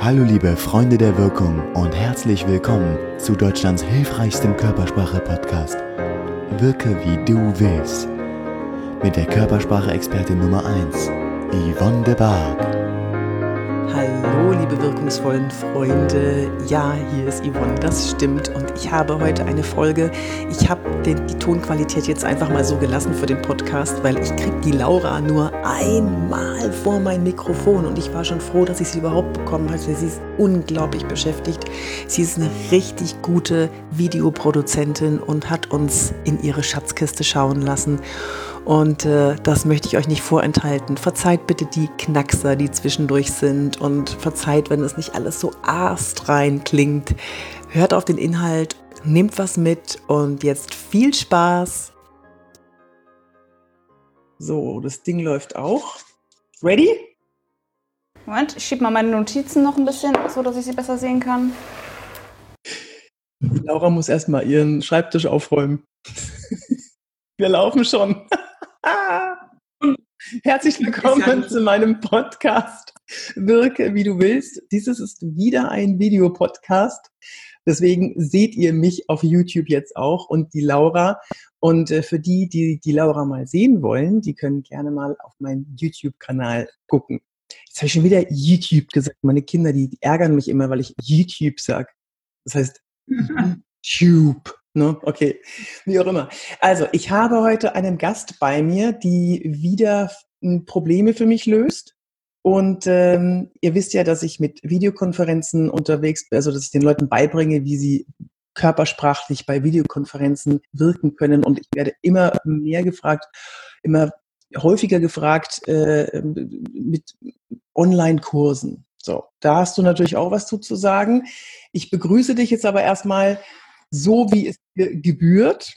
Hallo liebe Freunde der Wirkung und herzlich willkommen zu Deutschlands hilfreichstem Körpersprache-Podcast. Wirke wie du willst. Mit der Körpersprache-Expertin Nummer 1, Yvonne de Barg. Wirkungsvollen Freunde. Ja, hier ist Yvonne, das stimmt. Und ich habe heute eine Folge. Ich habe die Tonqualität jetzt einfach mal so gelassen für den Podcast, weil ich kriege die Laura nur einmal vor mein Mikrofon. Und ich war schon froh, dass ich sie überhaupt bekommen habe. Sie ist unglaublich beschäftigt. Sie ist eine richtig gute Videoproduzentin und hat uns in ihre Schatzkiste schauen lassen. Und äh, das möchte ich euch nicht vorenthalten. Verzeiht bitte die Knackser, die zwischendurch sind und verzeiht, wenn es nicht alles so astrein klingt. Hört auf den Inhalt, nehmt was mit und jetzt viel Spaß. So, das Ding läuft auch. Ready? Moment, ich schiebe mal meine Notizen noch ein bisschen, so dass ich sie besser sehen kann. Laura muss erstmal ihren Schreibtisch aufräumen. Wir laufen schon. Herzlich willkommen zu meinem Podcast Wirke wie du willst. Dieses ist wieder ein Videopodcast. Deswegen seht ihr mich auf YouTube jetzt auch und die Laura. Und äh, für die, die die Laura mal sehen wollen, die können gerne mal auf meinen YouTube-Kanal gucken. Jetzt habe ich schon wieder YouTube gesagt. Meine Kinder, die, die ärgern mich immer, weil ich YouTube sage. Das heißt YouTube. Ne? Okay, wie auch immer. Also, ich habe heute einen Gast bei mir, die wieder hm, Probleme für mich löst. Und ähm, ihr wisst ja, dass ich mit Videokonferenzen unterwegs bin, also dass ich den Leuten beibringe, wie sie körpersprachlich bei Videokonferenzen wirken können. Und ich werde immer mehr gefragt, immer häufiger gefragt äh, mit Online-Kursen. So, da hast du natürlich auch was zu sagen. Ich begrüße dich jetzt aber erstmal so, wie es dir gebührt.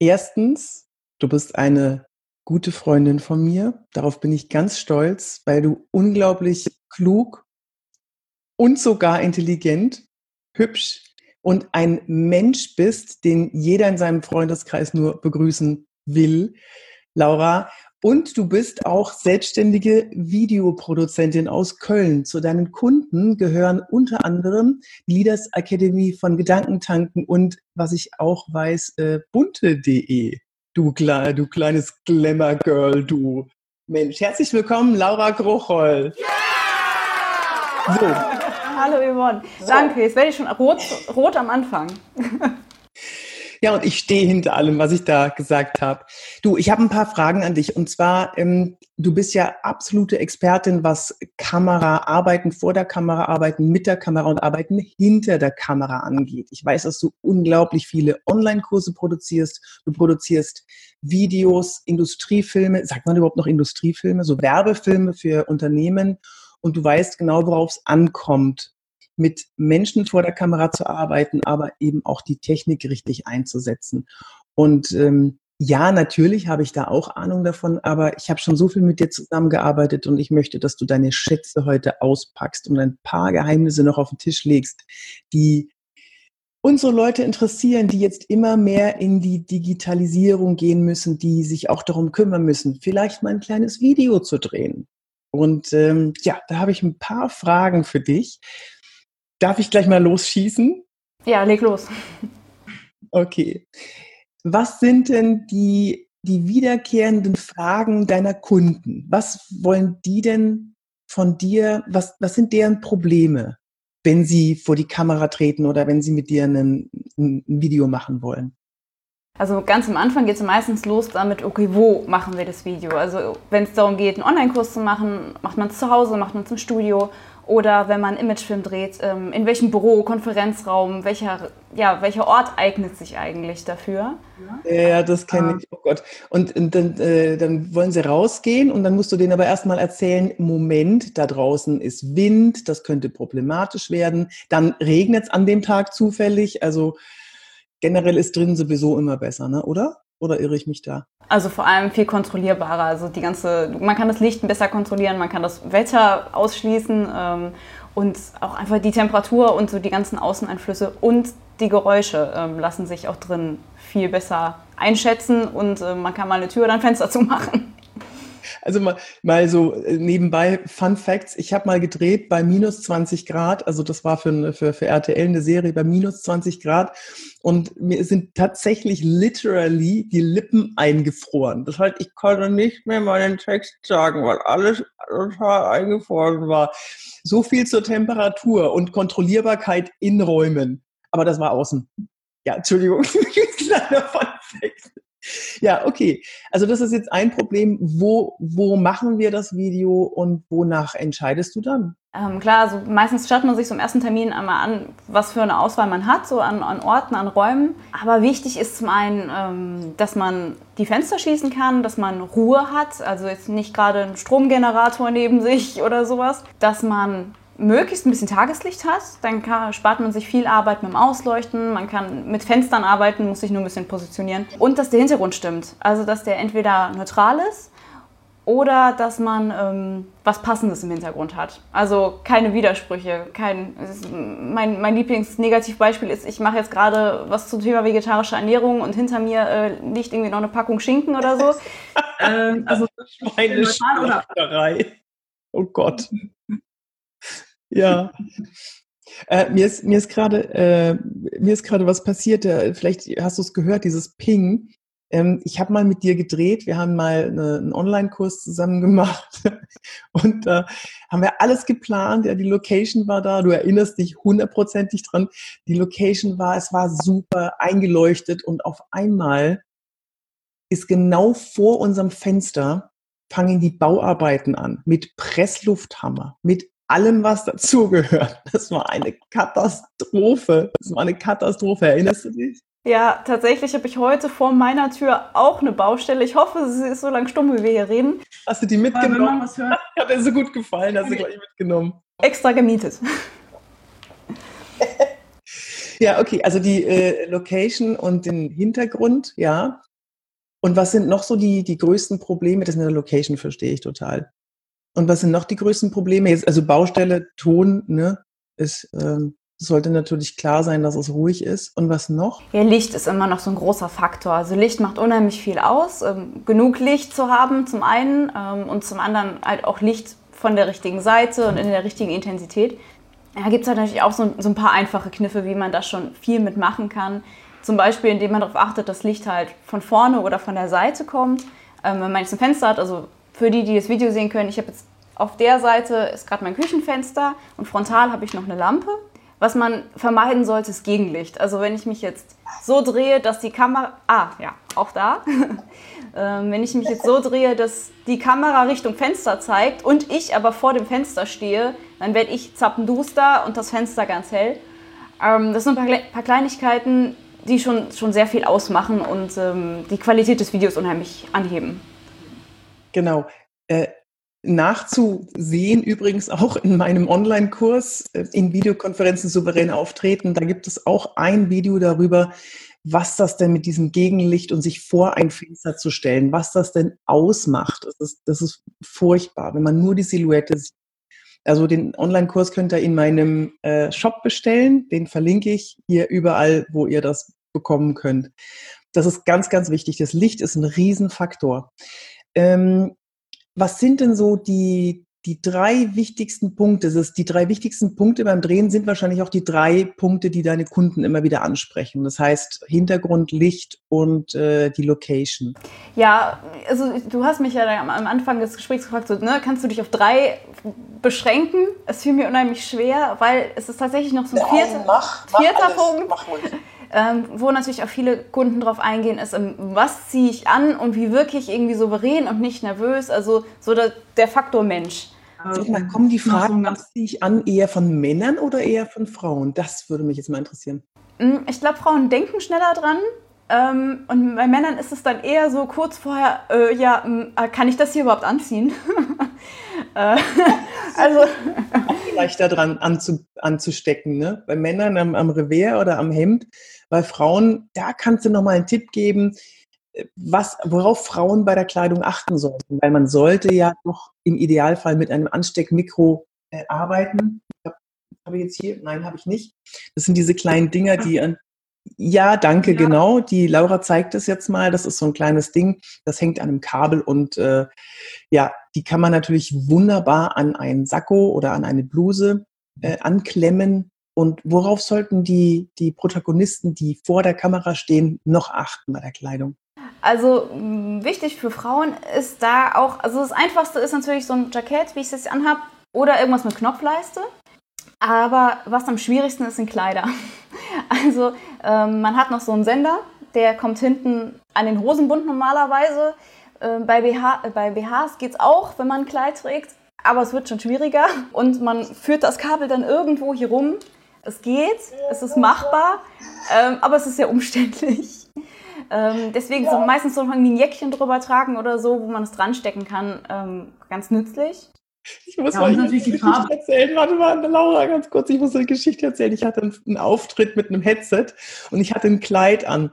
Erstens, du bist eine gute Freundin von mir. Darauf bin ich ganz stolz, weil du unglaublich klug und sogar intelligent, hübsch und ein Mensch bist, den jeder in seinem Freundeskreis nur begrüßen will. Laura, und du bist auch selbstständige Videoproduzentin aus Köln. Zu deinen Kunden gehören unter anderem die Leaders Academy von Gedankentanken und, was ich auch weiß, äh, bunte.de. Du, du kleines Glamour-Girl, du. Mensch, herzlich willkommen, Laura Grochol. Ja! So. Hallo Yvonne. Danke, jetzt werde ich schon rot, rot am Anfang. Ja, und ich stehe hinter allem, was ich da gesagt habe. Du, ich habe ein paar Fragen an dich. Und zwar, ähm, du bist ja absolute Expertin, was Kamera, Arbeiten vor der Kamera, Arbeiten mit der Kamera und Arbeiten hinter der Kamera angeht. Ich weiß, dass du unglaublich viele Online-Kurse produzierst. Du produzierst Videos, Industriefilme. Sagt man überhaupt noch Industriefilme? So Werbefilme für Unternehmen. Und du weißt genau, worauf es ankommt mit Menschen vor der Kamera zu arbeiten, aber eben auch die Technik richtig einzusetzen. Und ähm, ja, natürlich habe ich da auch Ahnung davon, aber ich habe schon so viel mit dir zusammengearbeitet und ich möchte, dass du deine Schätze heute auspackst und ein paar Geheimnisse noch auf den Tisch legst, die unsere Leute interessieren, die jetzt immer mehr in die Digitalisierung gehen müssen, die sich auch darum kümmern müssen, vielleicht mal ein kleines Video zu drehen. Und ähm, ja, da habe ich ein paar Fragen für dich. Darf ich gleich mal losschießen? Ja, leg los. Okay. Was sind denn die, die wiederkehrenden Fragen deiner Kunden? Was wollen die denn von dir? Was, was sind deren Probleme, wenn sie vor die Kamera treten oder wenn sie mit dir einen, ein Video machen wollen? Also ganz am Anfang geht es meistens los damit, okay, wo machen wir das Video? Also wenn es darum geht, einen Online-Kurs zu machen, macht man es zu Hause, macht man es im Studio oder wenn man einen Imagefilm dreht, ähm, in welchem Büro, Konferenzraum, welcher, ja, welcher Ort eignet sich eigentlich dafür? Ja, das kenne ich. Oh Gott. Und, und dann, äh, dann wollen sie rausgehen und dann musst du denen aber erstmal erzählen, Moment, da draußen ist Wind, das könnte problematisch werden. Dann regnet es an dem Tag zufällig. Also generell ist drin sowieso immer besser, ne? oder? Oder irre ich mich da? Also vor allem viel kontrollierbarer. Also die ganze, man kann das Licht besser kontrollieren, man kann das Wetter ausschließen ähm, und auch einfach die Temperatur und so die ganzen Außeneinflüsse und die Geräusche ähm, lassen sich auch drin viel besser einschätzen und äh, man kann mal eine Tür oder ein Fenster zumachen. Also mal, mal so äh, nebenbei Fun Facts. Ich habe mal gedreht bei minus 20 Grad. Also das war für, für, für RTL eine Serie bei minus 20 Grad. Und mir sind tatsächlich literally die Lippen eingefroren. Das heißt, ich konnte nicht mehr meinen Text sagen, weil alles total eingefroren war. So viel zur Temperatur und Kontrollierbarkeit in Räumen. Aber das war außen. Ja, Entschuldigung, kleiner Fun Fact. Ja, okay. Also das ist jetzt ein Problem. Wo, wo machen wir das Video und wonach entscheidest du dann? Ähm, klar, also meistens schaut man sich so ersten Termin einmal an, was für eine Auswahl man hat, so an, an Orten, an Räumen. Aber wichtig ist zum einen, ähm, dass man die Fenster schließen kann, dass man Ruhe hat, also jetzt nicht gerade einen Stromgenerator neben sich oder sowas, dass man möglichst ein bisschen Tageslicht hat, dann kann, spart man sich viel Arbeit mit dem Ausleuchten, man kann mit Fenstern arbeiten, muss sich nur ein bisschen positionieren. Und dass der Hintergrund stimmt. Also dass der entweder neutral ist oder dass man ähm, was Passendes im Hintergrund hat. Also keine Widersprüche. Kein, mein, mein Lieblingsnegativbeispiel ist, ich mache jetzt gerade was zum Thema vegetarische Ernährung und hinter mir äh, liegt irgendwie noch eine Packung Schinken oder so. ähm, also Schweine oder Oh Gott. Ja. Äh, mir ist, mir ist gerade äh, was passiert. Äh, vielleicht hast du es gehört, dieses Ping. Ähm, ich habe mal mit dir gedreht. Wir haben mal eine, einen Online-Kurs zusammen gemacht und da äh, haben wir alles geplant. Ja, die Location war da. Du erinnerst dich hundertprozentig dran. Die Location war, es war super eingeleuchtet und auf einmal ist genau vor unserem Fenster fangen die Bauarbeiten an mit Presslufthammer, mit allem, was dazugehört. Das war eine Katastrophe. Das war eine Katastrophe. Erinnerst du dich? Ja, tatsächlich habe ich heute vor meiner Tür auch eine Baustelle. Ich hoffe, sie ist so lange stumm, wie wir hier reden. Hast du die mitgenommen? Hat dir so gut gefallen, hast du gleich mitgenommen. Extra gemietet. ja, okay, also die äh, Location und den Hintergrund, ja. Und was sind noch so die, die größten Probleme? Das in der Location verstehe ich total. Und was sind noch die größten Probleme? Jetzt, also Baustelle, Ton, ne, ist, ähm, sollte natürlich klar sein, dass es ruhig ist. Und was noch? Ja, Licht ist immer noch so ein großer Faktor. Also Licht macht unheimlich viel aus. Ähm, genug Licht zu haben zum einen ähm, und zum anderen halt auch Licht von der richtigen Seite und in der richtigen Intensität. Da gibt es halt natürlich auch so, so, ein paar einfache Kniffe, wie man da schon viel mitmachen kann. Zum Beispiel, indem man darauf achtet, dass Licht halt von vorne oder von der Seite kommt. Ähm, wenn man jetzt ein Fenster hat, also für die, die das Video sehen können, ich habe jetzt auf der Seite ist gerade mein Küchenfenster und frontal habe ich noch eine Lampe. Was man vermeiden sollte, ist Gegenlicht. Also wenn ich mich jetzt so drehe, dass die Kamera... Ah, ja, auch da. ähm, wenn ich mich jetzt so drehe, dass die Kamera Richtung Fenster zeigt und ich aber vor dem Fenster stehe, dann werde ich zappenduster und das Fenster ganz hell. Ähm, das sind ein paar, paar, Kleinigkeiten, die schon, schon sehr viel ausmachen und ähm, die Qualität des Videos unheimlich anheben. Genau. Äh, nachzusehen übrigens auch in meinem Online-Kurs äh, in Videokonferenzen souverän auftreten. Da gibt es auch ein Video darüber, was das denn mit diesem Gegenlicht und sich vor ein Fenster zu stellen, was das denn ausmacht. Das ist, das ist furchtbar, wenn man nur die Silhouette sieht. Also den Online-Kurs könnt ihr in meinem äh, Shop bestellen. Den verlinke ich hier überall, wo ihr das bekommen könnt. Das ist ganz, ganz wichtig. Das Licht ist ein Riesenfaktor. Ähm, was sind denn so die, die drei wichtigsten Punkte? Das ist, die drei wichtigsten Punkte beim Drehen sind wahrscheinlich auch die drei Punkte, die deine Kunden immer wieder ansprechen. Das heißt Hintergrund, Licht und äh, die Location. Ja, also du hast mich ja am Anfang des Gesprächs gefragt, so, ne, kannst du dich auf drei beschränken? Es fiel mir unheimlich schwer, weil es ist tatsächlich noch so ein vierter, mach, mach vierter alles, Punkt. Mach ruhig ähm, wo natürlich auch viele Kunden drauf eingehen, ist, ähm, was ziehe ich an und wie wirklich irgendwie souverän und nicht nervös, also so der, der Faktor Mensch. Sag mal, kommen die Fragen, was ziehe ich an, eher von Männern oder eher von Frauen? Das würde mich jetzt mal interessieren. Mm, ich glaube, Frauen denken schneller dran. Ähm, und bei Männern ist es dann eher so kurz vorher, äh, ja, mm, äh, kann ich das hier überhaupt anziehen? äh, also leichter dran anzu, anzustecken, ne? Bei Männern am, am Revers oder am Hemd bei Frauen, da kannst du nochmal einen Tipp geben, äh, was, worauf Frauen bei der Kleidung achten sollten. Weil man sollte ja doch im Idealfall mit einem Ansteckmikro äh, arbeiten. Habe hab ich jetzt hier? Nein, habe ich nicht. Das sind diese kleinen Dinger, die an, Ja, danke, ja. genau. Die Laura zeigt es jetzt mal. Das ist so ein kleines Ding, das hängt an einem Kabel und äh, ja, die kann man natürlich wunderbar an einen Sakko oder an eine Bluse äh, anklemmen. Und worauf sollten die, die Protagonisten, die vor der Kamera stehen, noch achten bei der Kleidung? Also wichtig für Frauen ist da auch, also das Einfachste ist natürlich so ein Jackett, wie ich es jetzt anhabe, oder irgendwas mit Knopfleiste. Aber was am schwierigsten ist, sind Kleider. Also ähm, man hat noch so einen Sender, der kommt hinten an den Hosenbund normalerweise. Ähm, bei, BH, äh, bei BHs geht es auch, wenn man ein Kleid trägt, aber es wird schon schwieriger. Und man führt das Kabel dann irgendwo hier rum. Es geht, es ist machbar, ähm, aber es ist sehr umständlich. Ähm, deswegen ja. so meistens so ein Jäckchen drüber tragen oder so, wo man es dran stecken kann, ähm, ganz nützlich. Ich muss ja, mal eine Geschichte Farbe. erzählen. Warte mal, Laura, ganz kurz, ich muss eine Geschichte erzählen. Ich hatte einen Auftritt mit einem Headset und ich hatte ein Kleid an.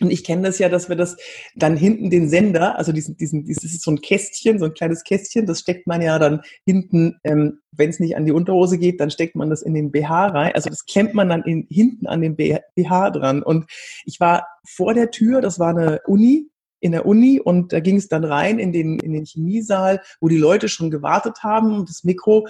Und ich kenne das ja, dass wir das dann hinten den Sender, also diesen, diesen, dieses ist so ein Kästchen, so ein kleines Kästchen, das steckt man ja dann hinten, ähm, wenn es nicht an die Unterhose geht, dann steckt man das in den BH rein. Also das klemmt man dann in, hinten an den BH dran. Und ich war vor der Tür, das war eine Uni, in der Uni und da ging es dann rein in den, in den Chemiesaal, wo die Leute schon gewartet haben und das Mikro.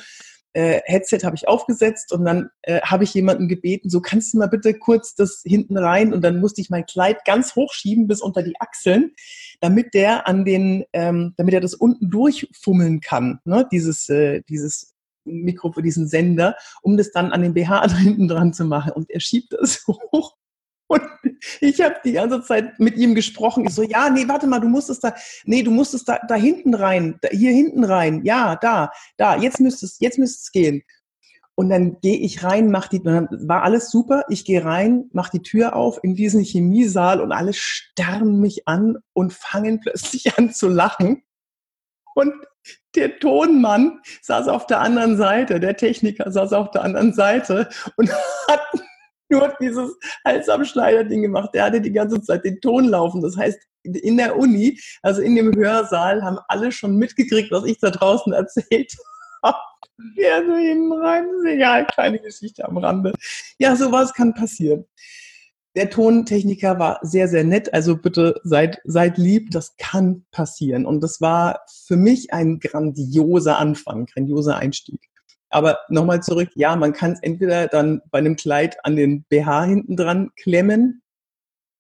Äh, Headset habe ich aufgesetzt und dann äh, habe ich jemanden gebeten, so kannst du mal bitte kurz das hinten rein und dann musste ich mein Kleid ganz hochschieben bis unter die Achseln, damit der an den, ähm, damit er das unten durchfummeln kann, ne? dieses, äh, dieses Mikro für diesen Sender, um das dann an den BH hinten dran zu machen. Und er schiebt das hoch und ich habe die ganze Zeit mit ihm gesprochen. Ich so, ja, nee, warte mal, du musstest da, nee, du musstest da, da hinten rein, da, hier hinten rein, ja, da, da, jetzt müsste es, jetzt müsste es gehen. Und dann gehe ich rein, mach die, dann war alles super. Ich gehe rein, mach die Tür auf in diesen Chemiesaal und alle starren mich an und fangen plötzlich an zu lachen. Und der Tonmann saß auf der anderen Seite, der Techniker saß auf der anderen Seite und hat nur dieses Hals am Schneider-Ding gemacht. Der hatte die ganze Zeit den Ton laufen. Das heißt, in der Uni, also in dem Hörsaal, haben alle schon mitgekriegt, was ich da draußen erzählt habe. Ja, so hinten rein, ist egal, kleine Geschichte am Rande. Ja, sowas kann passieren. Der Tontechniker war sehr, sehr nett. Also bitte seid, seid lieb, das kann passieren. Und das war für mich ein grandioser Anfang, grandioser Einstieg. Aber nochmal zurück, ja, man kann es entweder dann bei einem Kleid an den BH hinten dran klemmen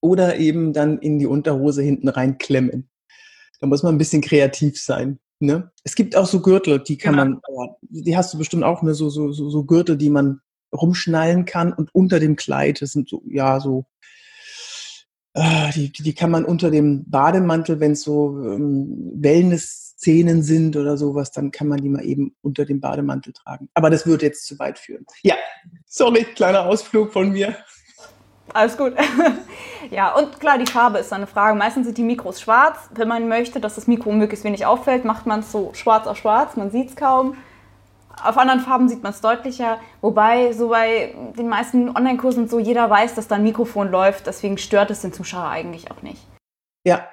oder eben dann in die Unterhose hinten rein klemmen. Da muss man ein bisschen kreativ sein. Ne? Es gibt auch so Gürtel, die kann ja. man, die hast du bestimmt auch, ne? so, so, so, so Gürtel, die man rumschnallen kann und unter dem Kleid, das sind so, ja, so, äh, die, die kann man unter dem Bademantel, wenn es so ähm, Wellness Szenen sind oder sowas, dann kann man die mal eben unter dem Bademantel tragen. Aber das würde jetzt zu weit führen. Ja, sorry, kleiner Ausflug von mir. Alles gut. ja, und klar, die Farbe ist eine Frage. Meistens sind die Mikros schwarz. Wenn man möchte, dass das Mikro möglichst wenig auffällt, macht man es so schwarz auf schwarz. Man sieht es kaum. Auf anderen Farben sieht man es deutlicher. Wobei, so bei den meisten Online-Kursen so, jeder weiß, dass da ein Mikrofon läuft. Deswegen stört es den Zuschauer eigentlich auch nicht. Ja,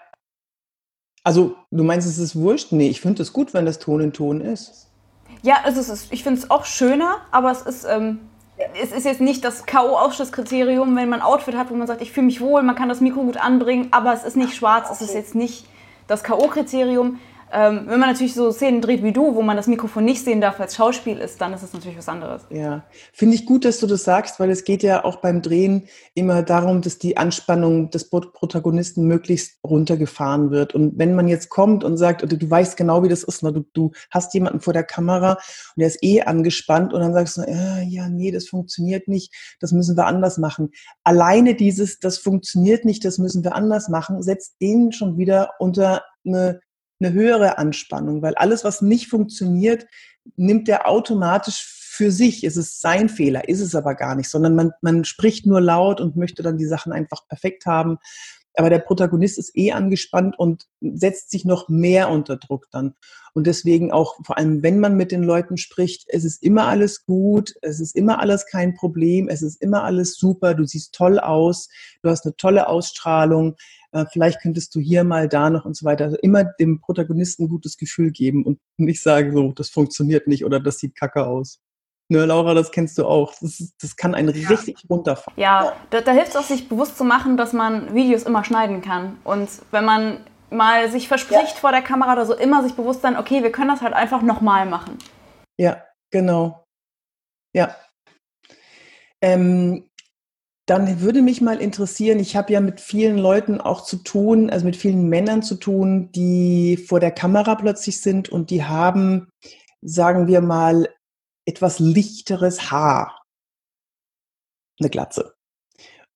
also, du meinst, es ist wurscht? Nee, ich finde es gut, wenn das Ton in Ton ist. Ja, es ist, ich finde es auch schöner, aber es ist, ähm, es ist jetzt nicht das K.O.-Ausschlusskriterium, wenn man ein Outfit hat, wo man sagt, ich fühle mich wohl, man kann das Mikro gut anbringen, aber es ist nicht schwarz, es ist jetzt nicht das K.O.-Kriterium. Ähm, wenn man natürlich so Szenen dreht wie du, wo man das Mikrofon nicht sehen darf, als Schauspiel ist, dann ist es natürlich was anderes. Ja, finde ich gut, dass du das sagst, weil es geht ja auch beim Drehen immer darum, dass die Anspannung des Protagonisten möglichst runtergefahren wird. Und wenn man jetzt kommt und sagt, oder du weißt genau, wie das ist, ne? du, du hast jemanden vor der Kamera und der ist eh angespannt und dann sagst du, äh, ja, nee, das funktioniert nicht, das müssen wir anders machen. Alleine dieses, das funktioniert nicht, das müssen wir anders machen, setzt den schon wieder unter eine eine höhere Anspannung, weil alles, was nicht funktioniert, nimmt er automatisch für sich. Es ist sein Fehler, ist es aber gar nicht, sondern man, man spricht nur laut und möchte dann die Sachen einfach perfekt haben. Aber der Protagonist ist eh angespannt und setzt sich noch mehr unter Druck dann. Und deswegen auch, vor allem wenn man mit den Leuten spricht, es ist immer alles gut, es ist immer alles kein Problem, es ist immer alles super, du siehst toll aus, du hast eine tolle Ausstrahlung, äh, vielleicht könntest du hier mal da noch und so weiter. Also immer dem Protagonisten ein gutes Gefühl geben und nicht sagen, so, das funktioniert nicht oder das sieht kacke aus. Ne, Laura, das kennst du auch. Das, ist, das kann einen ja. richtig runterfahren. Ja, da, da hilft es auch, sich bewusst zu machen, dass man Videos immer schneiden kann. Und wenn man mal sich verspricht ja. vor der Kamera oder so, immer sich bewusst sein, okay, wir können das halt einfach nochmal machen. Ja, genau. Ja. Ähm, dann würde mich mal interessieren, ich habe ja mit vielen Leuten auch zu tun, also mit vielen Männern zu tun, die vor der Kamera plötzlich sind und die haben, sagen wir mal, etwas lichteres Haar. Eine Glatze.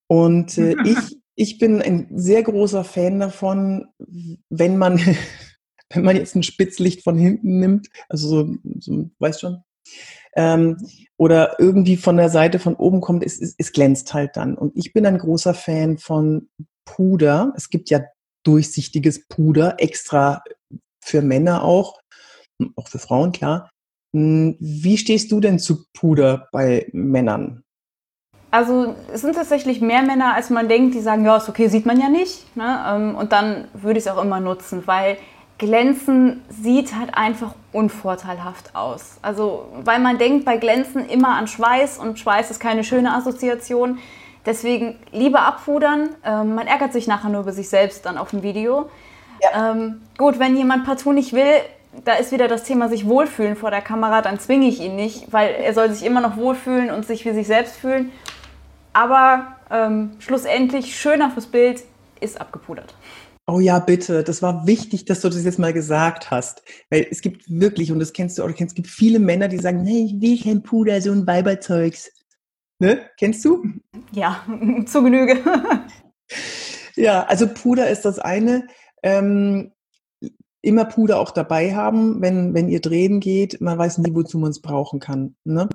Und äh, ich, ich bin ein sehr großer Fan davon, wenn man, wenn man jetzt ein Spitzlicht von hinten nimmt, also so, so weißt schon, ähm, oder irgendwie von der Seite von oben kommt, es, es, es glänzt halt dann. Und ich bin ein großer Fan von Puder. Es gibt ja durchsichtiges Puder, extra für Männer auch, auch für Frauen, klar. Hm, wie stehst du denn zu Puder bei Männern? Also es sind tatsächlich mehr Männer, als man denkt, die sagen, ja, ist okay, sieht man ja nicht. Ne? Ähm, und dann würde ich es auch immer nutzen, weil Glänzen sieht halt einfach unvorteilhaft aus. Also, weil man denkt bei Glänzen immer an Schweiß und Schweiß ist keine schöne Assoziation. Deswegen lieber abpudern. Ähm, man ärgert sich nachher nur über sich selbst dann auf dem Video. Ja. Ähm, gut, wenn jemand partout nicht will, da ist wieder das Thema sich wohlfühlen vor der Kamera, dann zwinge ich ihn nicht, weil er soll sich immer noch wohlfühlen und sich wie sich selbst fühlen. Aber ähm, schlussendlich schöner fürs Bild ist abgepudert. Oh ja, bitte. Das war wichtig, dass du das jetzt mal gesagt hast. Weil es gibt wirklich, und das kennst du auch, es gibt viele Männer, die sagen, hey, ich will kein Puder, so ein Weiberzeugs. Ne? Kennst du? Ja, zu Genüge. ja, also Puder ist das eine. Ähm, immer Puder auch dabei haben, wenn, wenn ihr drehen geht. Man weiß nie, wozu man es brauchen kann. Ne?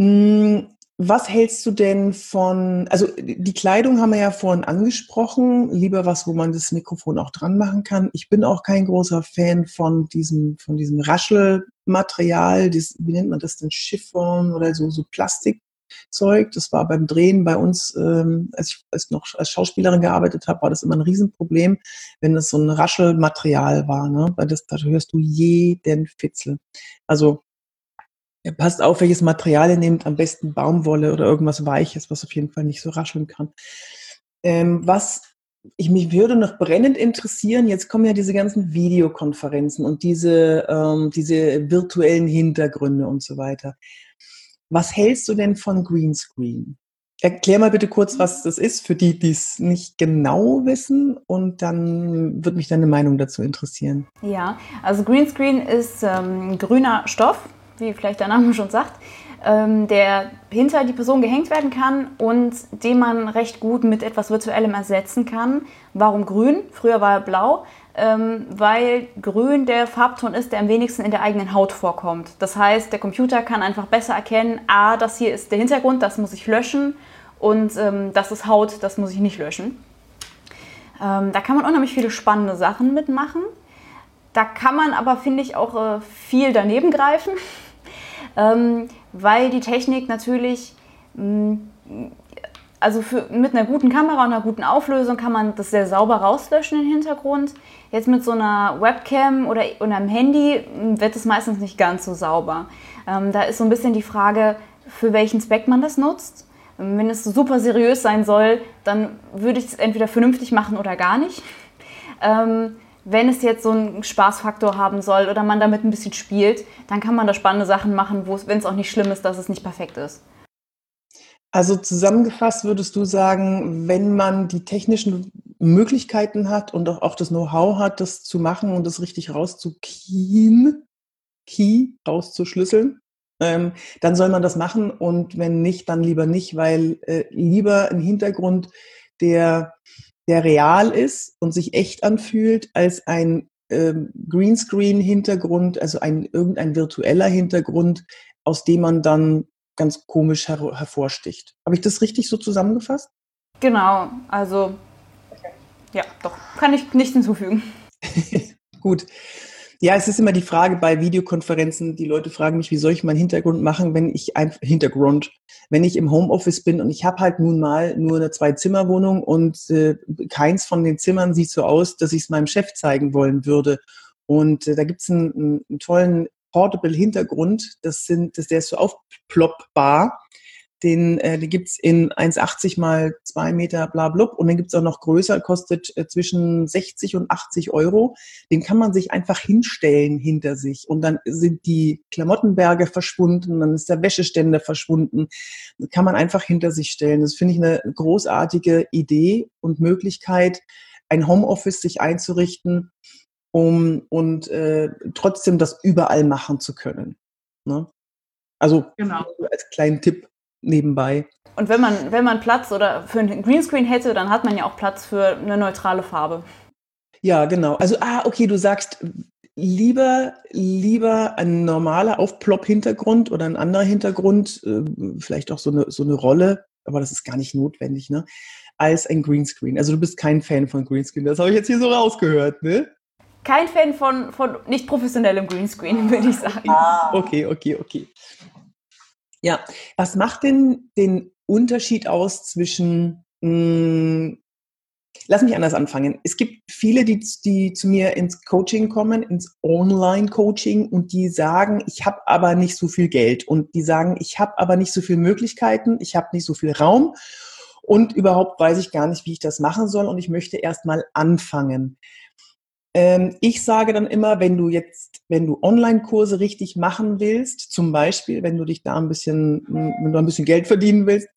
Hm, was hältst du denn von, also die Kleidung haben wir ja vorhin angesprochen, lieber was, wo man das Mikrofon auch dran machen kann. Ich bin auch kein großer Fan von diesem, von diesem Raschelmaterial, das, wie nennt man das denn, Chiffon oder so, so Plastikzeug. Das war beim Drehen bei uns, ähm, als ich als noch als Schauspielerin gearbeitet habe, war das immer ein Riesenproblem, wenn das so ein Raschelmaterial war, ne? Weil das, da hörst du jeden Fitzel. Also passt auf, welches Material ihr nehmt, am besten Baumwolle oder irgendwas Weiches, was auf jeden Fall nicht so rascheln kann. Ähm, was ich mich würde noch brennend interessieren, jetzt kommen ja diese ganzen Videokonferenzen und diese, ähm, diese virtuellen Hintergründe und so weiter. Was hältst du denn von Greenscreen? Erklär mal bitte kurz, was das ist, für die, die es nicht genau wissen, und dann würde mich deine Meinung dazu interessieren. Ja, also Greenscreen ist ähm, grüner Stoff, wie vielleicht der Name schon sagt, ähm, der hinter die Person gehängt werden kann und den man recht gut mit etwas Virtuellem ersetzen kann. Warum grün? Früher war er blau, weil grün der Farbton ist, der am wenigsten in der eigenen Haut vorkommt. Das heißt, der Computer kann einfach besser erkennen, ah, das hier ist der Hintergrund, das muss ich löschen und ähm, das ist Haut, das muss ich nicht löschen. Ähm, da kann man unheimlich viele spannende Sachen mitmachen. Da kann man aber, finde ich, auch äh, viel daneben greifen ähm, weil die Technik natürlich, mh, mm, also für, mit einer guten Kamera und einer guten Auflösung kann man das sehr sauber rauslöschen im Hintergrund. Jetzt mit so einer Webcam oder, oder einem Handy mm, wird es meistens nicht ganz so sauber. Ähm, da ist so ein bisschen die Frage, für welchen Zweck man das nutzt. Wenn es super seriös sein soll, dann würde ich es entweder vernünftig machen oder gar nicht. Ähm, wenn es jetzt so einen Spaßfaktor haben soll oder man damit ein bisschen spielt, dann kann man da spannende Sachen machen, wenn es auch nicht schlimm ist, dass es nicht perfekt ist. Also zusammengefasst würdest du sagen, wenn man die technischen Möglichkeiten hat und auch das Know-how hat, das zu machen und das richtig rauszukien, key, rauszuschlüsseln, ähm, dann soll man das machen. Und wenn nicht, dann lieber nicht, weil äh, lieber ein Hintergrund, der der real ist und sich echt anfühlt, als ein ähm, Greenscreen-Hintergrund, also ein irgendein virtueller Hintergrund, aus dem man dann ganz komisch her hervorsticht. Habe ich das richtig so zusammengefasst? Genau, also ja, doch, kann ich nicht hinzufügen. Gut. Ja, es ist immer die Frage bei Videokonferenzen, die Leute fragen mich, wie soll ich meinen Hintergrund machen, wenn ich ein Hintergrund, wenn ich im Homeoffice bin und ich habe halt nun mal nur eine Zwei-Zimmer-Wohnung und äh, keins von den Zimmern sieht so aus, dass ich es meinem Chef zeigen wollen würde. Und äh, da gibt es einen, einen, tollen Portable Hintergrund. Das sind, das, der ist so aufploppbar. Den, äh, den gibt's in 1,80 mal 2 Meter bla blub und dann gibt's auch noch größer, kostet äh, zwischen 60 und 80 Euro. Den kann man sich einfach hinstellen hinter sich und dann sind die Klamottenberge verschwunden, dann ist der Wäscheständer verschwunden. Das kann man einfach hinter sich stellen. Das finde ich eine großartige Idee und Möglichkeit, ein Homeoffice sich einzurichten, um und äh, trotzdem das überall machen zu können. Ne? Also genau. als kleinen Tipp nebenbei. Und wenn man, wenn man Platz oder für einen Greenscreen hätte, dann hat man ja auch Platz für eine neutrale Farbe. Ja, genau. Also, ah, okay, du sagst lieber, lieber ein normaler Aufplopp-Hintergrund oder ein anderer Hintergrund, äh, vielleicht auch so eine, so eine Rolle, aber das ist gar nicht notwendig, ne? Als ein Greenscreen. Also du bist kein Fan von Greenscreen. Das habe ich jetzt hier so rausgehört, ne? Kein Fan von, von nicht professionellem Greenscreen, würde ich sagen. Ah. Okay, okay, okay. Ja, was macht denn den Unterschied aus zwischen, mh, hm, lass mich anders anfangen. Es gibt viele, die, die zu mir ins Coaching kommen, ins Online-Coaching und die sagen, ich habe aber nicht so viel Geld und die sagen, ich habe aber nicht so viele Möglichkeiten, ich habe nicht so viel Raum und überhaupt weiß ich gar nicht, wie ich das machen soll und ich möchte erst mal anfangen. Ähm, ich sage dann immer, wenn du jetzt, wenn du Online-Kurse richtig machen willst, zum Beispiel, wenn du dich da ein bisschen, wenn du ein bisschen Geld verdienen willst,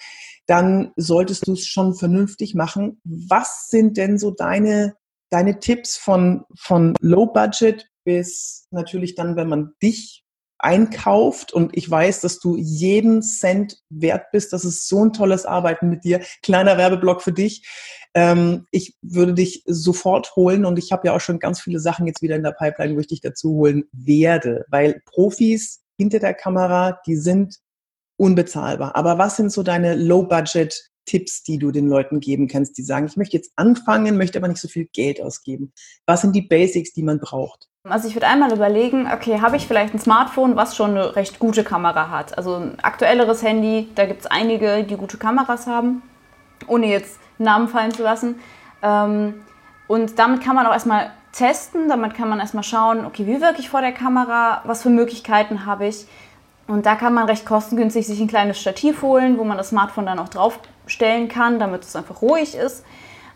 dann solltest du es schon vernünftig machen. Was sind denn so deine, deine Tipps von, von Low Budget bis natürlich dann, wenn man dich einkauft und ich weiß, dass du jeden Cent wert bist. Das ist so ein tolles Arbeiten mit dir. Kleiner Werbeblock für dich. Ähm, ich würde dich sofort holen und ich habe ja auch schon ganz viele Sachen jetzt wieder in der Pipeline, wo ich dich dazu holen werde, weil Profis hinter der Kamera, die sind unbezahlbar. Aber was sind so deine Low-Budget Tipps, die du den Leuten geben kannst, die sagen, ich möchte jetzt anfangen, möchte aber nicht so viel Geld ausgeben? Was sind die Basics, die man braucht? Also ich würde einmal überlegen, okay, habe ich vielleicht ein Smartphone, was schon eine recht gute Kamera hat? Also ein aktuelleres Handy, da gibt es einige, die gute Kameras haben, ohne jetzt Namen fallen zu lassen. Ähm, und damit kann man auch erstmal testen, damit kann man erstmal schauen, okay, wie wirke ich vor der Kamera, was für Möglichkeiten habe ich. Und da kann man recht kostengünstig sich ein kleines Stativ holen, wo man das Smartphone dann auch draufstellen kann, damit es einfach ruhig ist.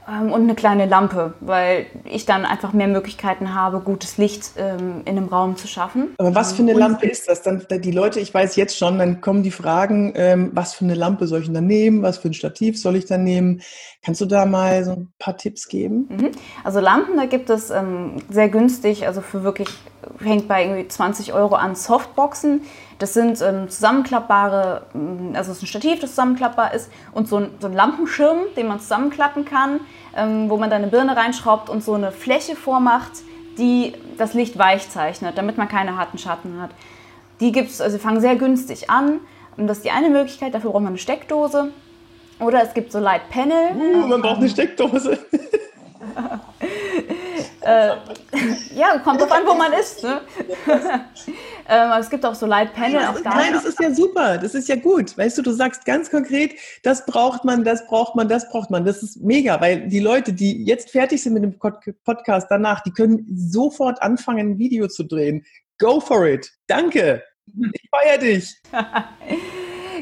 Ähm, und eine kleine Lampe, weil ich dann einfach mehr Möglichkeiten habe, gutes Licht ähm, in einem Raum zu schaffen. Aber was für eine Lampe ist das? Dann die Leute, ich weiß jetzt schon, dann kommen die Fragen, ähm, was für eine Lampe soll ich denn da nehmen? Was für ein Stativ soll ich da nehmen? Kannst du da mal so ein paar Tipps geben? Mhm. Also Lampen, da gibt es ähm, sehr günstig, also für wirklich, hängt bei irgendwie 20 Euro an Softboxen. Das sind ähm, zusammenklappbare, mm, also es ist ein Stativ, das zusammenklappbar ist und so ein, so ein Lampenschirm, den man zusammenklappen kann, ähm, wo man dann eine Birne reinschraubt und so eine Fläche vormacht, die das Licht weich zeichnet, damit man keine harten Schatten hat. Die gibt es, also fangen sehr günstig an. Und das ist die eine Möglichkeit, dafür braucht man eine Steckdose. Oder es gibt so Light Panel. Uh, man braucht eine Steckdose. äh, ja, kommt drauf an, wo man ist. Ne? ähm, es gibt auch so Light Panel. Nein, nein, das ist ja super. Das ist ja gut. Weißt du, du sagst ganz konkret, das braucht man, das braucht man, das braucht man. Das ist mega, weil die Leute, die jetzt fertig sind mit dem Podcast danach, die können sofort anfangen, ein Video zu drehen. Go for it. Danke. Ich feiere dich.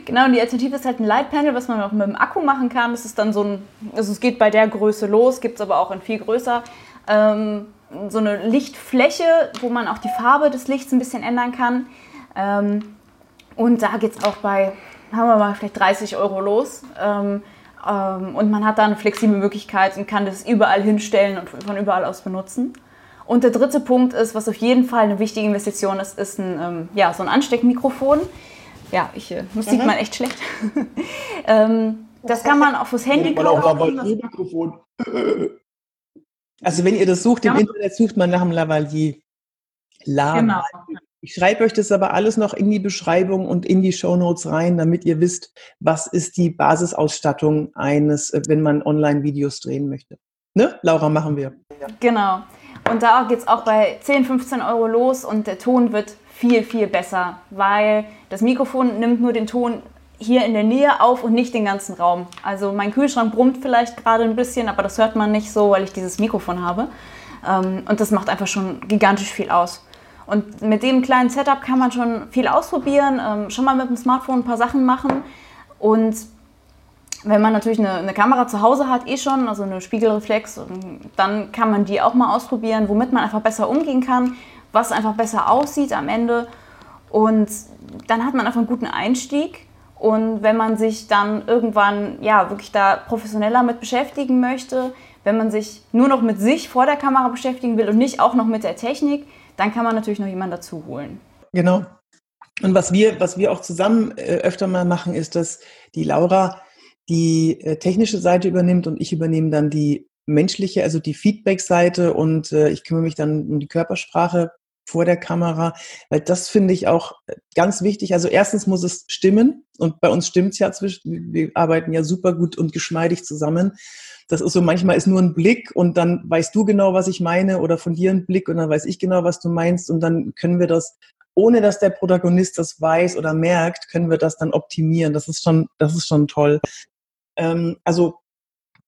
Genau, und die Alternative ist halt ein Lightpanel, was man auch mit dem Akku machen kann. Das ist dann so ein, also es geht bei der Größe los, gibt es aber auch in viel größer. Ähm, so eine Lichtfläche, wo man auch die Farbe des Lichts ein bisschen ändern kann. Ähm, und da geht es auch bei, haben wir mal vielleicht 30 Euro los. Ähm, ähm, und man hat da eine flexible Möglichkeit und kann das überall hinstellen und von überall aus benutzen. Und der dritte Punkt ist, was auf jeden Fall eine wichtige Investition ist, ist ein, ähm, ja, so ein Ansteckmikrofon. Ja, ich, äh, das sieht man echt schlecht. ähm, das kann man auch fürs Handy kaufen. Also wenn ihr das sucht, im Internet sucht man nach dem Lavalier. Lama. Genau. Ich schreibe euch das aber alles noch in die Beschreibung und in die Shownotes rein, damit ihr wisst, was ist die Basisausstattung eines, äh, wenn man Online-Videos drehen möchte. Ne? Laura, machen wir. Ja. Genau. Und da geht es auch bei 10, 15 Euro los und der Ton wird viel, viel besser, weil das Mikrofon nimmt nur den Ton hier in der Nähe auf und nicht den ganzen Raum. Also mein Kühlschrank brummt vielleicht gerade ein bisschen, aber das hört man nicht so, weil ich dieses Mikrofon habe. Ähm, und das macht einfach schon gigantisch viel aus. Und mit dem kleinen Setup kann man schon viel ausprobieren, ähm, schon mal mit dem Smartphone ein paar Sachen machen. Und wenn man natürlich eine, eine, Kamera zu Hause hat, eh schon, also eine Spiegelreflex, dann kann man die auch mal ausprobieren, womit man einfach besser umgehen kann, was einfach besser aussieht am Ende. Und dann hat man einfach einen guten Einstieg. Und wenn man sich dann irgendwann ja wirklich da professioneller mit beschäftigen möchte, wenn man sich nur noch mit sich vor der Kamera beschäftigen will und nicht auch noch mit der Technik, dann kann man natürlich noch jemanden dazu holen. Genau. Und was wir, was wir auch zusammen äh, öfter mal machen, ist, dass die Laura die äh, technische Seite übernimmt und ich übernehme dann die menschliche, also die Feedback-Seite und äh, ich kümmere mich dann um die Körpersprache vor der Kamera, weil das finde ich auch äh, ganz wichtig. Also erstens muss es stimmen und bei uns stimmt es ja zwischen, wir arbeiten ja super gut und geschmeidig zusammen. Das ist so, manchmal ist nur ein Blick und dann weißt du genau, was ich meine oder von dir ein Blick und dann weiß ich genau, was du meinst und dann können wir das ohne dass der Protagonist das weiß oder merkt, können wir das dann optimieren. Das ist schon, das ist schon toll ähm, also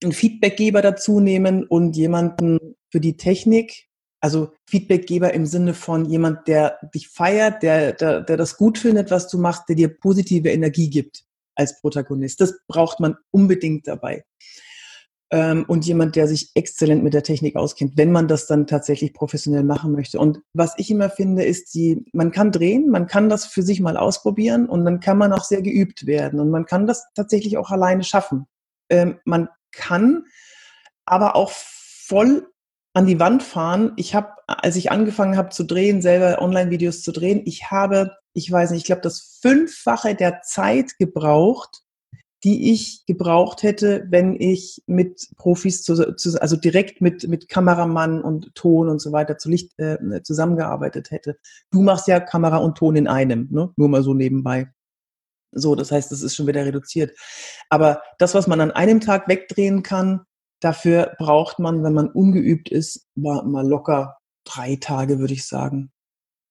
einen Feedbackgeber dazu nehmen und jemanden für die Technik, also Feedbackgeber im Sinne von jemand, der dich feiert, der, der, der das gut findet, was du machst, der dir positive Energie gibt als Protagonist. Das braucht man unbedingt dabei. Ähm, und jemand, der sich exzellent mit der Technik auskennt, wenn man das dann tatsächlich professionell machen möchte. Und was ich immer finde, ist, die, man kann drehen, man kann das für sich mal ausprobieren und dann kann man auch sehr geübt werden und man kann das tatsächlich auch alleine schaffen. Ähm, man kann aber auch voll an die Wand fahren. Ich habe, als ich angefangen habe zu drehen, selber Online-Videos zu drehen, ich habe, ich weiß nicht, ich glaube, das Fünffache der Zeit gebraucht, die ich gebraucht hätte, wenn ich mit Profis, zu, zu, also direkt mit, mit Kameramann und Ton und so weiter zu Licht äh, zusammengearbeitet hätte. Du machst ja Kamera und Ton in einem, ne? nur mal so nebenbei. So, das heißt, das ist schon wieder reduziert. Aber das, was man an einem Tag wegdrehen kann, dafür braucht man, wenn man ungeübt ist, mal, locker drei Tage, würde ich sagen.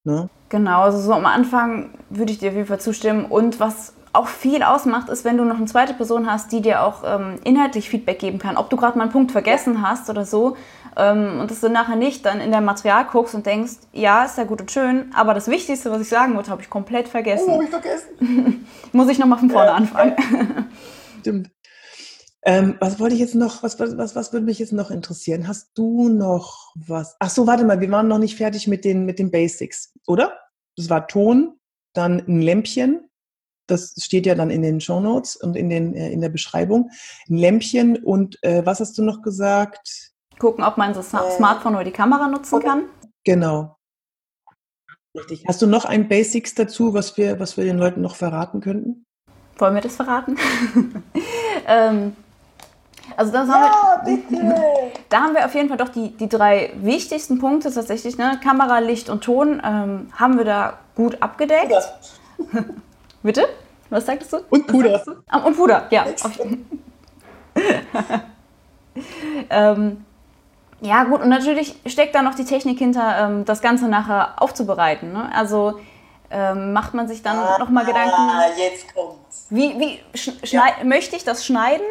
Ne? Genau, also so am Anfang würde ich dir auf jeden Fall zustimmen. Und was auch viel ausmacht, ist, wenn du noch eine zweite Person hast, die dir auch ähm, inhaltlich Feedback geben kann. Ob du gerade mal einen Punkt vergessen hast oder so. Ähm, und dass du nachher nicht dann in dein Material guckst und denkst, ja, ist ja gut und schön, aber das Wichtigste, was ich sagen wollte, habe ich komplett vergessen. Oh, hab ich vergessen. Muss ich nochmal von vorne ja. anfangen. Stimmt. Ähm, was wollte ich jetzt noch, was, was, was, was würde mich jetzt noch interessieren? Hast du noch was? Ach so, warte mal, wir waren noch nicht fertig mit den, mit den Basics, oder? Das war Ton, dann ein Lämpchen, das steht ja dann in den Show Notes und in, den, äh, in der Beschreibung. Ein Lämpchen und äh, was hast du noch gesagt? Gucken, ob man das äh, Smartphone oder die Kamera nutzen kann. Genau. Richtig. Hast du noch ein Basics dazu, was wir, was wir den Leuten noch verraten könnten? Wollen wir das verraten? ähm, also das ja, haben wir, bitte. da haben wir auf jeden Fall doch die, die drei wichtigsten Punkte tatsächlich, ne? Kamera, Licht und Ton, ähm, haben wir da gut abgedeckt. Bitte? Was sagtest du? Und Puder. Ah, und Puder, ja. ähm, ja, gut, und natürlich steckt da noch die Technik hinter, ähm, das Ganze nachher aufzubereiten. Ne? Also ähm, macht man sich dann ah, nochmal Gedanken. Jetzt kommt's. Wie, wie ja. möchte ich das schneiden?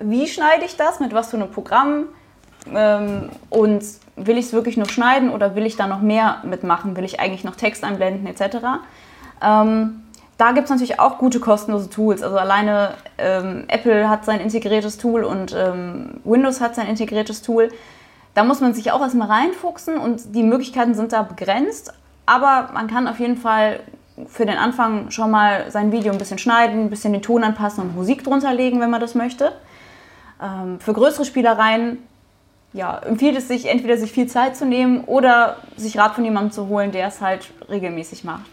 Wie schneide ich das? Mit was für einem Programm? Ähm, und will ich es wirklich nur schneiden oder will ich da noch mehr mitmachen? Will ich eigentlich noch Text einblenden etc.? Ähm, da gibt es natürlich auch gute kostenlose Tools. Also alleine ähm, Apple hat sein integriertes Tool und ähm, Windows hat sein integriertes Tool. Da muss man sich auch erstmal reinfuchsen und die Möglichkeiten sind da begrenzt. Aber man kann auf jeden Fall für den Anfang schon mal sein Video ein bisschen schneiden, ein bisschen den Ton anpassen und Musik drunter legen, wenn man das möchte. Ähm, für größere Spielereien ja, empfiehlt es sich, entweder sich viel Zeit zu nehmen oder sich Rat von jemandem zu holen, der es halt regelmäßig macht.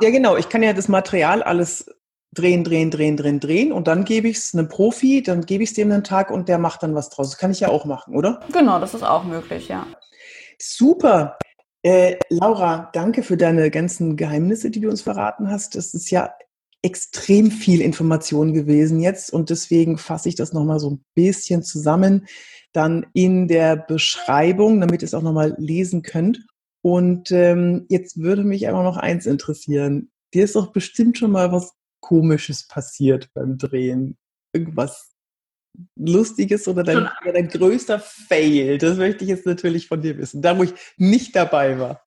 Ja, genau. Ich kann ja das Material alles drehen, drehen, drehen, drehen, drehen und dann gebe ich es einem Profi, dann gebe ich es dem einen Tag und der macht dann was draus. Das kann ich ja auch machen, oder? Genau, das ist auch möglich, ja. Super. Äh, Laura, danke für deine ganzen Geheimnisse, die du uns verraten hast. Das ist ja extrem viel Information gewesen jetzt und deswegen fasse ich das nochmal so ein bisschen zusammen, dann in der Beschreibung, damit ihr es auch nochmal lesen könnt. Und ähm, jetzt würde mich einfach noch eins interessieren. Dir ist doch bestimmt schon mal was Komisches passiert beim Drehen. Irgendwas Lustiges oder dein, dein größter Fail? Das möchte ich jetzt natürlich von dir wissen, da wo ich nicht dabei war.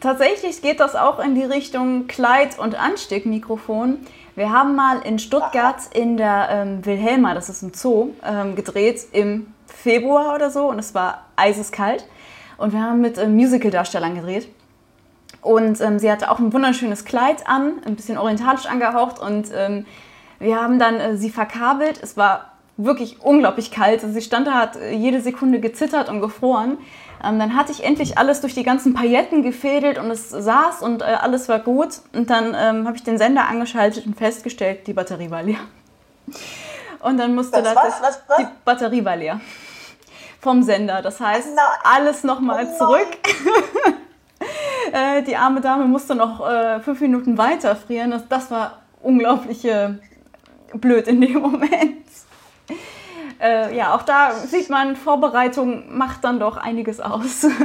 Tatsächlich geht das auch in die Richtung Kleid- und Ansteckmikrofon. Wir haben mal in Stuttgart in der ähm, Wilhelma, das ist ein Zoo, ähm, gedreht im Februar oder so und es war eiseskalt. Und wir haben mit äh, Musical-Darstellern gedreht. Und ähm, sie hatte auch ein wunderschönes Kleid an, ein bisschen orientalisch angehaucht. Und ähm, wir haben dann äh, sie verkabelt. Es war wirklich unglaublich kalt. Also sie stand da, hat äh, jede Sekunde gezittert und gefroren. Ähm, dann hatte ich endlich alles durch die ganzen Pailletten gefädelt und es saß und äh, alles war gut. Und dann ähm, habe ich den Sender angeschaltet und festgestellt, die Batterie war leer. Und dann musste das, was, was, was? die Batterie war leer vom Sender. Das heißt, alles nochmal Oh zurück. Äh, die arme Dame musste noch äh, fünf Minuten weiter frieren. Das, das war unglaublich äh, blöd in dem Moment. Äh, ja, auch da sieht man, Vorbereitung macht dann doch einiges aus.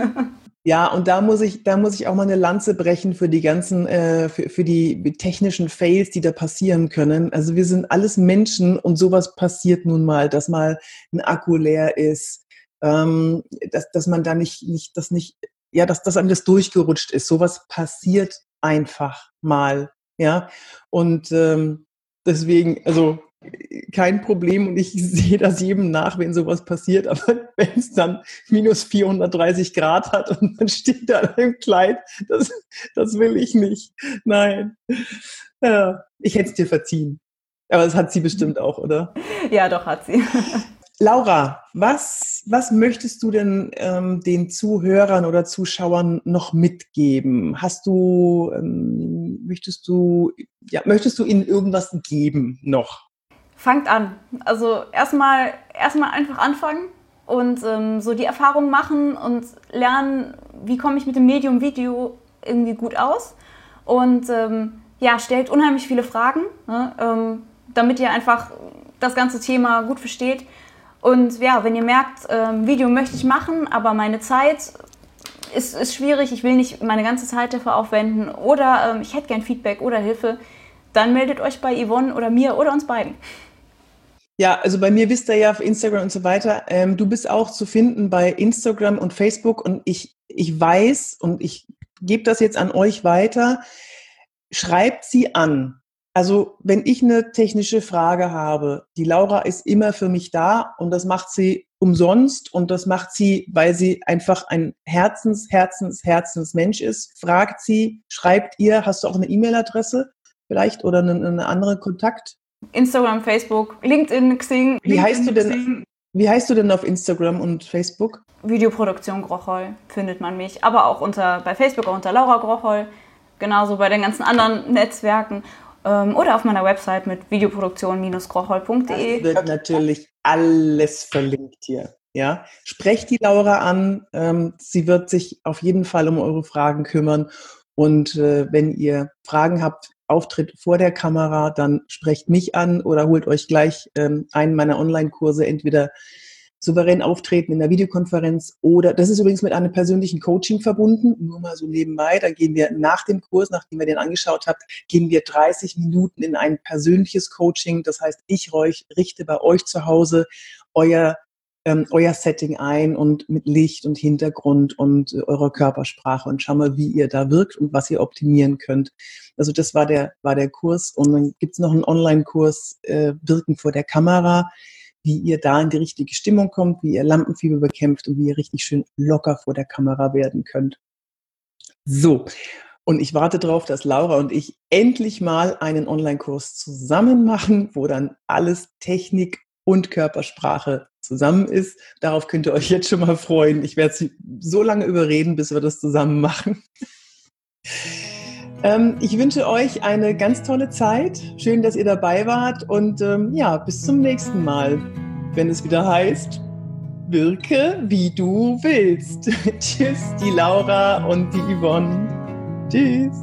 Ja, und da muss ich, da muss ich auch mal eine Lanze brechen für die ganzen, äh, für, für die technischen Fails, die da passieren können. Also wir sind alles Menschen und sowas passiert nun mal, dass mal ein Akku leer ist, ähm, dass, dass man da nicht, nicht, das nicht, ja, dass, dass einem das durchgerutscht ist. Sowas passiert einfach mal, ja. Und ähm, deswegen, also kein Problem und ich sehe das jedem nach, wenn sowas passiert, aber wenn es dann minus 430 Grad hat und man steht da im Kleid, das, das will ich nicht. Nein. Ja, ich hätte es dir verziehen. Aber das hat sie bestimmt auch, oder? ja, doch hat sie. Laura, was, was möchtest du denn ähm, den Zuhörern oder Zuschauern noch mitgeben? Hast du, ähm, möchtest du, ja, möchtest du ihnen irgendwas geben noch? Fangt an. Also erstmal erstmal einfach anfangen und ähm, so die Erfahrung machen und lernen, wie komme ich mit dem Medium Video irgendwie gut aus. Und ähm, ja, stellt unheimlich viele Fragen, ne, ähm, damit ihr einfach das ganze Thema gut versteht. Und ja, wenn ihr merkt, ähm, Video möchte ich machen, aber meine Zeit ist, ist schwierig, ich will nicht meine ganze Zeit dafür aufwenden oder ähm, ich hätte gern Feedback oder Hilfe, dann meldet euch bei Yvonne oder mir oder uns beiden. Ja, also bei mir wisst ihr ja auf Instagram und so weiter. Ähm, du bist auch zu finden bei Instagram und Facebook und ich, ich weiß und ich gebe das jetzt an euch weiter. Schreibt sie an. Also wenn ich eine technische Frage habe, die Laura ist immer für mich da und das macht sie umsonst und das macht sie, weil sie einfach ein Herzens, Herzens, Herzensmensch ist. Fragt sie, schreibt ihr, hast du auch eine E-Mail-Adresse vielleicht oder eine, eine andere Kontakt? Instagram, Facebook, LinkedIn, Xing. Wie heißt du denn? Xing. Wie heißt du denn auf Instagram und Facebook? Videoproduktion Grochol findet man mich, aber auch unter bei Facebook auch unter Laura Grochol, genauso bei den ganzen anderen Netzwerken ähm, oder auf meiner Website mit videoproduktion-grochol.de. Wird natürlich alles verlinkt hier. Ja, sprecht die Laura an. Ähm, sie wird sich auf jeden Fall um eure Fragen kümmern. Und äh, wenn ihr Fragen habt, Auftritt vor der Kamera, dann sprecht mich an oder holt euch gleich ähm, einen meiner Online-Kurse, entweder souverän auftreten in der Videokonferenz oder, das ist übrigens mit einem persönlichen Coaching verbunden, nur mal so nebenbei, dann gehen wir nach dem Kurs, nachdem ihr den angeschaut habt, gehen wir 30 Minuten in ein persönliches Coaching. Das heißt, ich richte bei euch zu Hause euer ähm, euer Setting ein und mit Licht und Hintergrund und äh, eurer Körpersprache und schau mal, wie ihr da wirkt und was ihr optimieren könnt. Also das war der, war der Kurs. Und dann gibt's noch einen Online-Kurs äh, Wirken vor der Kamera, wie ihr da in die richtige Stimmung kommt, wie ihr Lampenfieber bekämpft und wie ihr richtig schön locker vor der Kamera werden könnt. So. Und ich warte darauf, dass Laura und ich endlich mal einen Online-Kurs zusammen machen, wo dann alles Technik und Körpersprache zusammen ist. Darauf könnt ihr euch jetzt schon mal freuen. Ich werde sie so lange überreden, bis wir das zusammen machen. ähm, ich wünsche euch eine ganz tolle Zeit. Schön, dass ihr dabei wart und ähm, ja, bis zum nächsten Mal, wenn es wieder heißt, wirke wie du willst. Tschüss, die Laura und die Yvonne. Tschüss.